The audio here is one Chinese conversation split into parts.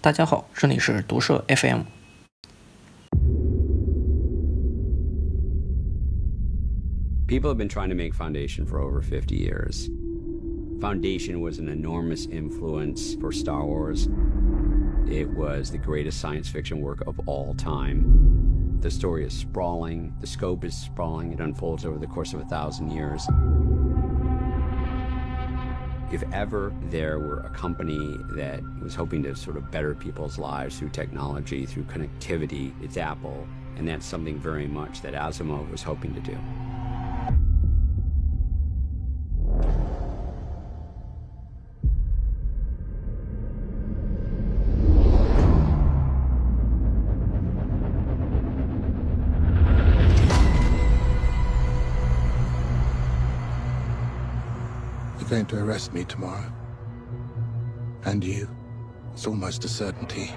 大家好，这里是读社 FM。People have been trying to make Foundation for over 50 years. Foundation was an enormous influence for Star Wars. It was the greatest science fiction work of all time. The story is sprawling, the scope is sprawling, it unfolds over the course of a thousand years. If ever there were a company that was hoping to sort of better people's lives through technology, through connectivity, it's Apple. And that's something very much that Asimov was hoping to do. Going to arrest me tomorrow. And you. It's almost a certainty.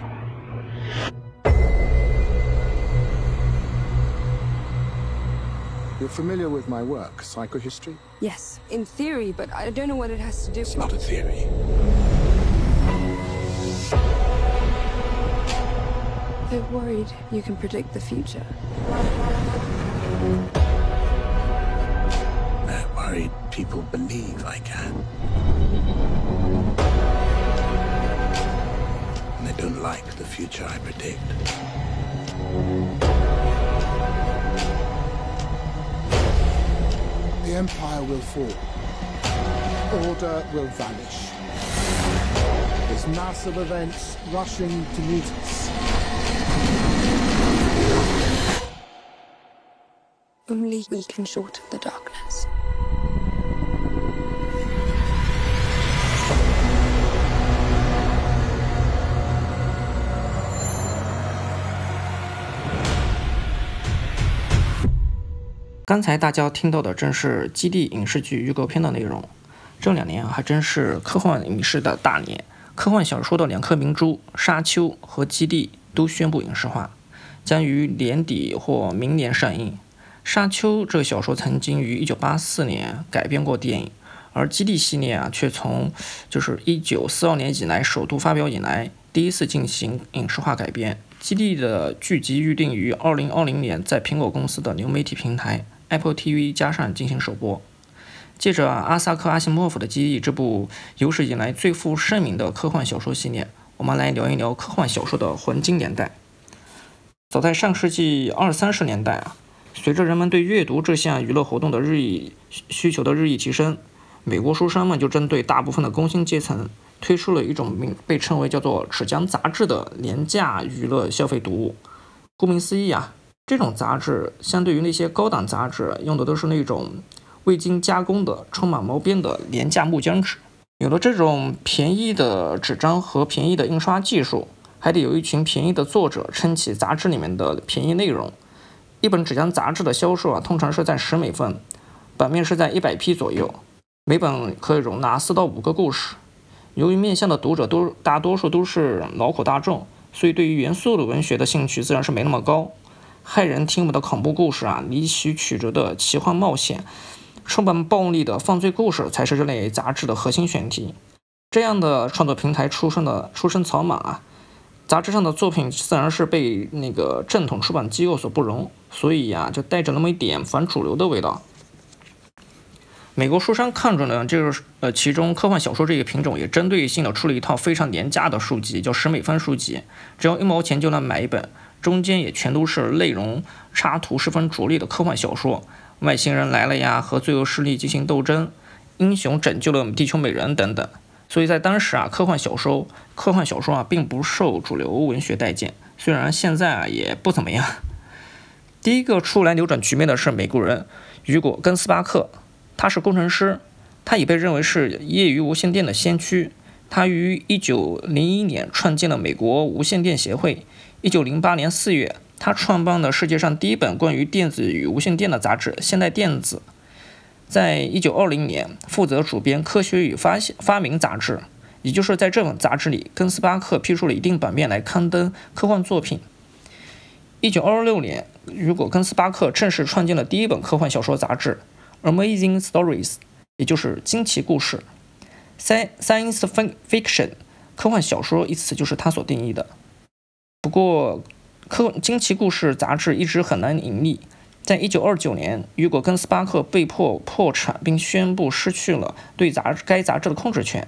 You're familiar with my work, psychohistory? Yes, in theory, but I don't know what it has to do with. It's not a theory. They're worried you can predict the future. They're worried people believe I can. And they don't like the future I predict. The Empire will fall. Order will vanish. There's massive events rushing to meet us. Only we can shorten the darkness. 刚才大家听到的正是《基地》影视剧预告片的内容。这两年啊，还真是科幻影视的大年，科幻小说的两颗明珠《沙丘》和《基地》都宣布影视化，将于年底或明年上映。《沙丘》这个小说曾经于1984年改编过电影，而《基地》系列啊，却从就是1942年以来首度发表以来，第一次进行影视化改编。《基地》的剧集预定于2020年在苹果公司的流媒体平台。Apple TV 加上进行首播。借着阿萨克·阿西莫夫的《基地》这部有史以来最负盛名的科幻小说系列，我们来聊一聊科幻小说的黄金年代。早在上世纪二三十年代啊，随着人们对阅读这项娱乐活动的日益需求的日益提升，美国书商们就针对大部分的工薪阶层推出了一种名被称为叫做《纸浆杂志》的廉价娱乐消费读物。顾名思义啊。这种杂志相对于那些高档杂志，用的都是那种未经加工的、充满毛边的廉价木浆纸。有了这种便宜的纸张和便宜的印刷技术，还得有一群便宜的作者撑起杂志里面的便宜内容。一本纸浆杂志的销售啊，通常是在十美分，版面是在一百批左右，每本可以容纳四到五个故事。由于面向的读者都大多数都是劳苦大众，所以对于严肃的文学的兴趣自然是没那么高。骇人听闻的恐怖故事啊，离奇曲折的奇幻冒险，充满暴力的犯罪故事，才是这类杂志的核心选题。这样的创作平台出身的出身草莽啊，杂志上的作品自然是被那个正统出版机构所不容，所以呀，就带着那么一点反主流的味道。美国书商看准了这个呃，其中科幻小说这个品种，也针对性的出了一套非常廉价的书籍，叫十美分书籍，只要一毛钱就能买一本。中间也全都是内容插图十分拙劣的科幻小说，外星人来了呀，和罪恶势力进行斗争，英雄拯救了我们地球美人等等。所以在当时啊，科幻小说科幻小说啊并不受主流文学待见，虽然现在啊也不怎么样。第一个出来扭转局面的是美国人雨果·根斯巴克，他是工程师，他已被认为是业余无线电的先驱。他于1901年创建了美国无线电协会。一九零八年四月，他创办了世界上第一本关于电子与无线电的杂志《现代电子》。在一九二零年，负责主编《科学与发现发明》杂志，也就是在这本杂志里，根斯巴克批出了一定版面来刊登科幻作品。一九二六年，如果根斯巴克正式创建了第一本科幻小说杂志《Amazing Stories》，也就是惊奇故事。Science Fiction。科幻小说一词就是他所定义的。不过，科惊奇故事杂志一直很难盈利。在一九二九年，雨果跟斯巴克被迫破产，并宣布失去了对杂该杂志的控制权。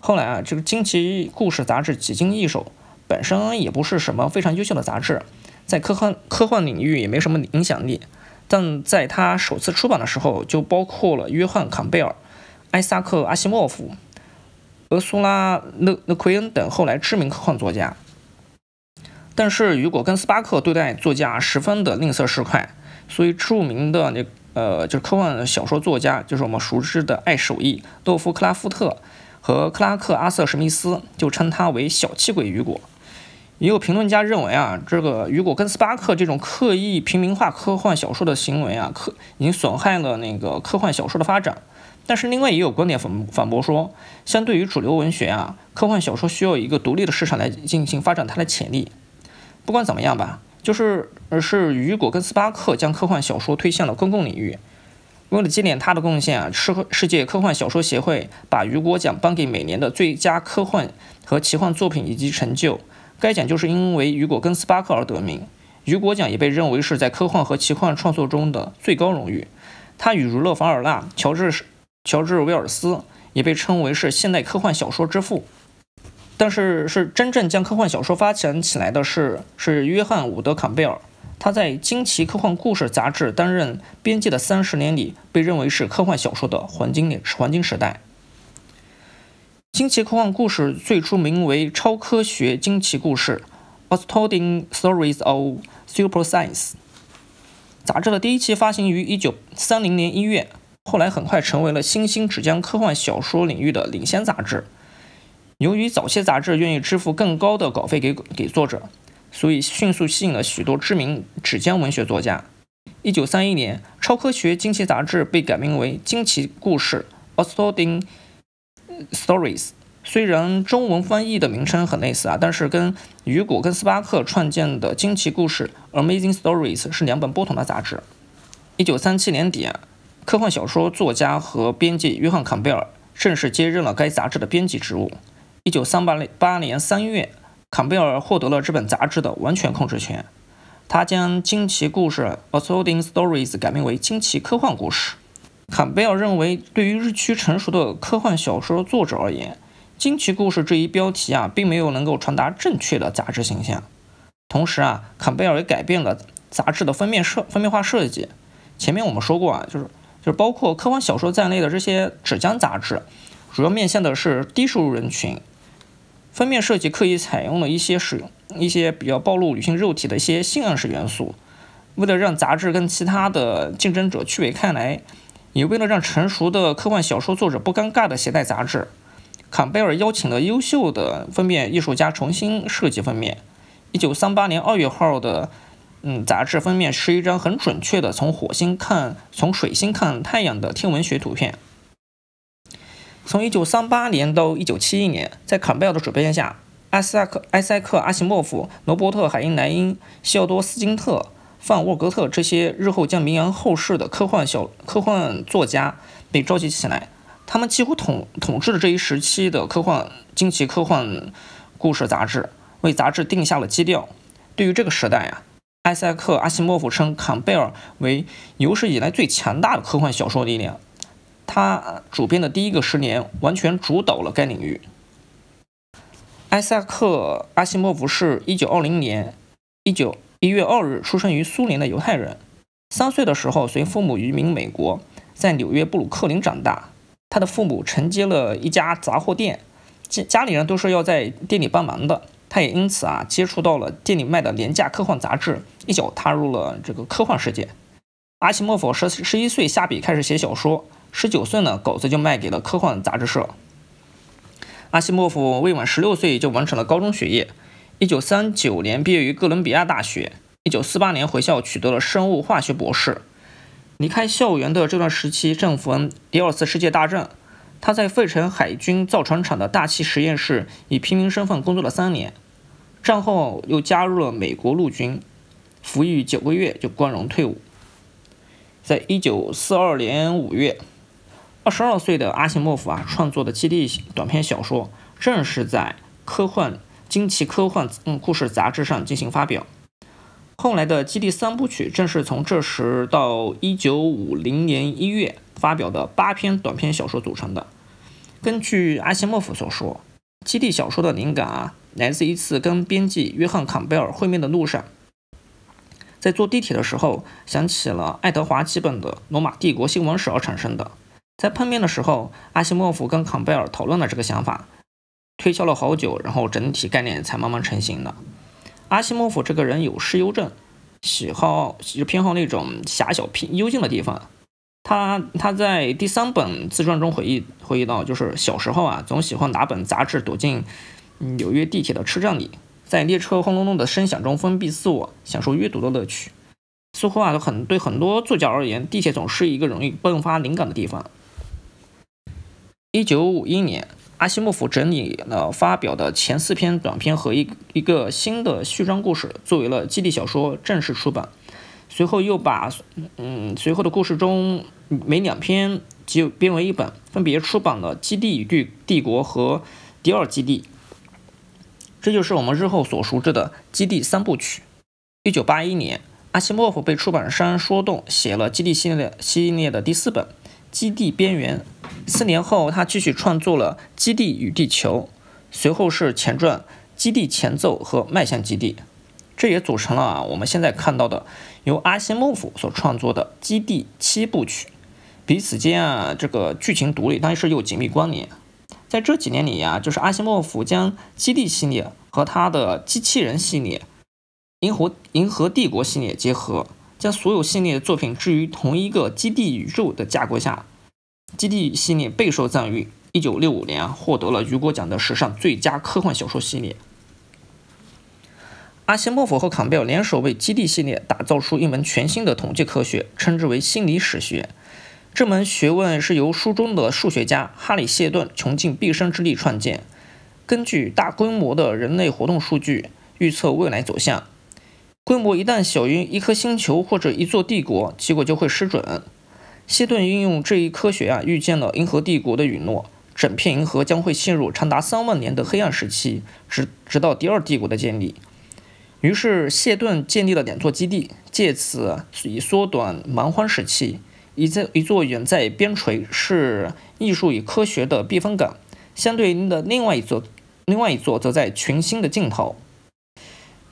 后来啊，这个惊奇故事杂志几经易手，本身也不是什么非常优秀的杂志，在科幻科幻领域也没什么影响力。但在他首次出版的时候，就包括了约翰·坎贝尔、艾萨克·阿西莫夫、俄苏拉·勒勒奎恩等后来知名科幻作家。但是雨果跟斯巴克对待作家十分的吝啬市侩。所以，著名的那呃，就是科幻小说作家，就是我们熟知的爱手艺洛夫克拉夫特和克拉克阿瑟史密斯，就称他为“小气鬼雨果”。也有评论家认为啊，这个雨果跟斯巴克这种刻意平民化科幻小说的行为啊，科已经损害了那个科幻小说的发展。但是，另外也有观点反反驳说，相对于主流文学啊，科幻小说需要一个独立的市场来进行发展它的潜力。不管怎么样吧。就是，而是雨果跟斯巴克将科幻小说推向了公共领域。为了纪念他的贡献啊，世世界科幻小说协会把雨果奖颁给每年的最佳科幻和奇幻作品以及成就。该奖就是因为雨果跟斯巴克而得名。雨果奖也被认为是在科幻和奇幻创作中的最高荣誉。他与儒勒·凡尔纳、乔治·乔治·威尔斯也被称为是现代科幻小说之父。但是，是真正将科幻小说发展起来的是是约翰·伍德·坎贝尔。他在《惊奇科幻故事》杂志担任编辑的三十年里，被认为是科幻小说的黄金年黄金时代。《惊奇科幻故事》最初名为《超科学惊奇故事》（Astounding Stories of Super Science）。杂志的第一期发行于一九三零年一月，后来很快成为了新兴纸浆科幻小说领域的领先杂志。由于早期杂志愿意支付更高的稿费给给作者，所以迅速吸引了许多知名纸浆文学作家。一九三一年，《超科学惊奇》杂志被改名为《惊奇故事》（Astounding Stories）。虽然中文翻译的名称很类似啊，但是跟雨果跟斯巴克创建的《惊奇故事》（Amazing Stories） 是两本不同的杂志。一九三七年底，科幻小说作家和编辑约翰·坎贝尔正式接任了该杂志的编辑职务。一九三八八年三月，坎贝尔获得了这本杂志的完全控制权。他将《惊奇故事》（Astonishing Stories） 改名为《惊奇科幻故事》。坎贝尔认为，对于日趋成熟的科幻小说作者而言，《惊奇故事》这一标题啊，并没有能够传达正确的杂志形象。同时啊，坎贝尔也改变了杂志的封面设封面化设计。前面我们说过啊，就是就是包括科幻小说在内的这些纸浆杂志，主要面向的是低收入人群。封面设计刻意采用了一些使用一些比较暴露女性肉体的一些性暗示元素，为了让杂志跟其他的竞争者区别开来，也为了让成熟的科幻小说作者不尴尬的携带杂志，坎贝尔邀请了优秀的封面艺术家重新设计封面。一九三八年二月号的嗯杂志封面是一张很准确的从火星看从水星看太阳的天文学图片。从1938年到1971年，在坎贝尔的主编下，艾塞克、埃塞克、阿西莫夫、罗伯特·海因莱因、西奥多·斯金特、范·沃格特这些日后将名扬后世的科幻小科幻作家被召集起来，他们几乎统统治了这一时期的科幻惊奇科幻故事杂志，为杂志定下了基调。对于这个时代啊，艾塞克·阿西莫夫称坎贝尔为有史以来最强大的科幻小说力量。他主编的第一个十年完全主导了该领域。艾萨克·阿西莫夫是一九二零年一九一月二日出生于苏联的犹太人。三岁的时候，随父母移民美国，在纽约布鲁克林长大。他的父母承接了一家杂货店，家家里人都是要在店里帮忙的。他也因此啊，接触到了店里卖的廉价科幻杂志，一脚踏入了这个科幻世界。阿西莫夫十十一岁下笔开始写小说。十九岁呢，稿子就卖给了科幻杂志社。阿西莫夫未满十六岁就完成了高中学业。一九三九年毕业于哥伦比亚大学。一九四八年回校取得了生物化学博士。离开校园的这段时期正逢第二次世界大战，他在费城海军造船厂的大气实验室以平民身份工作了三年。战后又加入了美国陆军，服役九个月就光荣退伍。在一九四二年五月。二十二岁的阿西莫夫啊，创作的基地短篇小说正是在科幻惊奇科幻嗯故事杂志上进行发表。后来的《基地》三部曲正是从这时到一九五零年一月发表的八篇短篇小说组成的。根据阿西莫夫所说，《基地》小说的灵感啊，来自一次跟编辑约翰·坎贝尔会面的路上，在坐地铁的时候想起了爱德华·基本的《罗马帝国新闻史》而产生的。在碰面的时候，阿西莫夫跟坎贝尔讨论了这个想法，推敲了好久，然后整体概念才慢慢成型的。阿西莫夫这个人有失忧症，喜好就偏好那种狭小偏幽静的地方。他他在第三本自传中回忆回忆到，就是小时候啊，总喜欢拿本杂志躲进纽约地铁的车站里，在列车轰隆隆的声响中封闭自我，享受阅读的乐趣。似乎啊，很对很多作家而言，地铁总是一个容易迸发灵感的地方。一九五一年。阿西莫夫整理了发表的前四篇短篇和一一个新的序章故事，作为了基地小说正式出版。随后又把嗯随后的故事中每两篇就编为一本，分别出版了《基地与帝帝国》和《第二基地》。这就是我们日后所熟知的《基地》三部曲。一九八一年，阿西莫夫被出版商说动，写了《基地》系列系列的第四本《基地边缘》。四年后，他继续创作了《基地与地球》，随后是前传《基地前奏》和《迈向基地》，这也组成了我们现在看到的由阿西莫夫所创作的《基地》七部曲。彼此间啊，这个剧情独立，但是又紧密关联。在这几年里呀，就是阿西莫夫将《基地》系列和他的机器人系列、银河银河帝国系列结合，将所有系列作品置于同一个基地宇宙的架构下。基地系列备受赞誉。一九六五年，获得了雨果奖的史上最佳科幻小说系列。阿西莫夫和坎贝尔联手为基地系列打造出一门全新的统计科学，称之为心理史学。这门学问是由书中的数学家哈里谢顿穷尽毕生之力创建，根据大规模的人类活动数据预测未来走向。规模一旦小于一颗星球或者一座帝国，结果就会失准。谢顿运用这一科学啊，预见了银河帝国的陨落，整片银河将会陷入长达三万年的黑暗时期，直直到第二帝国的建立。于是谢顿建立了两座基地，借此以缩短蛮荒时期。一在一座远在边陲，是艺术与科学的避风港；相对应的另外一座，另外一座则在群星的尽头。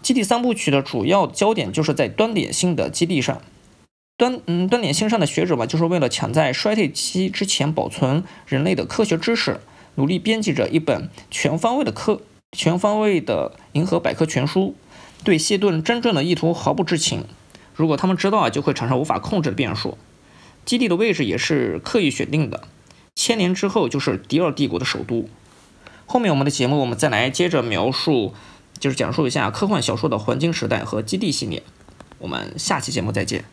基地三部曲的主要焦点就是在端点星的基地上。端嗯端点星上的学者吧，就是为了抢在衰退期之前保存人类的科学知识，努力编辑着一本全方位的科全方位的银河百科全书，对谢顿真正的意图毫不知情。如果他们知道啊，就会产生无法控制的变数。基地的位置也是刻意选定的，千年之后就是第二帝国的首都。后面我们的节目，我们再来接着描述，就是讲述一下科幻小说的黄金时代和基地系列。我们下期节目再见。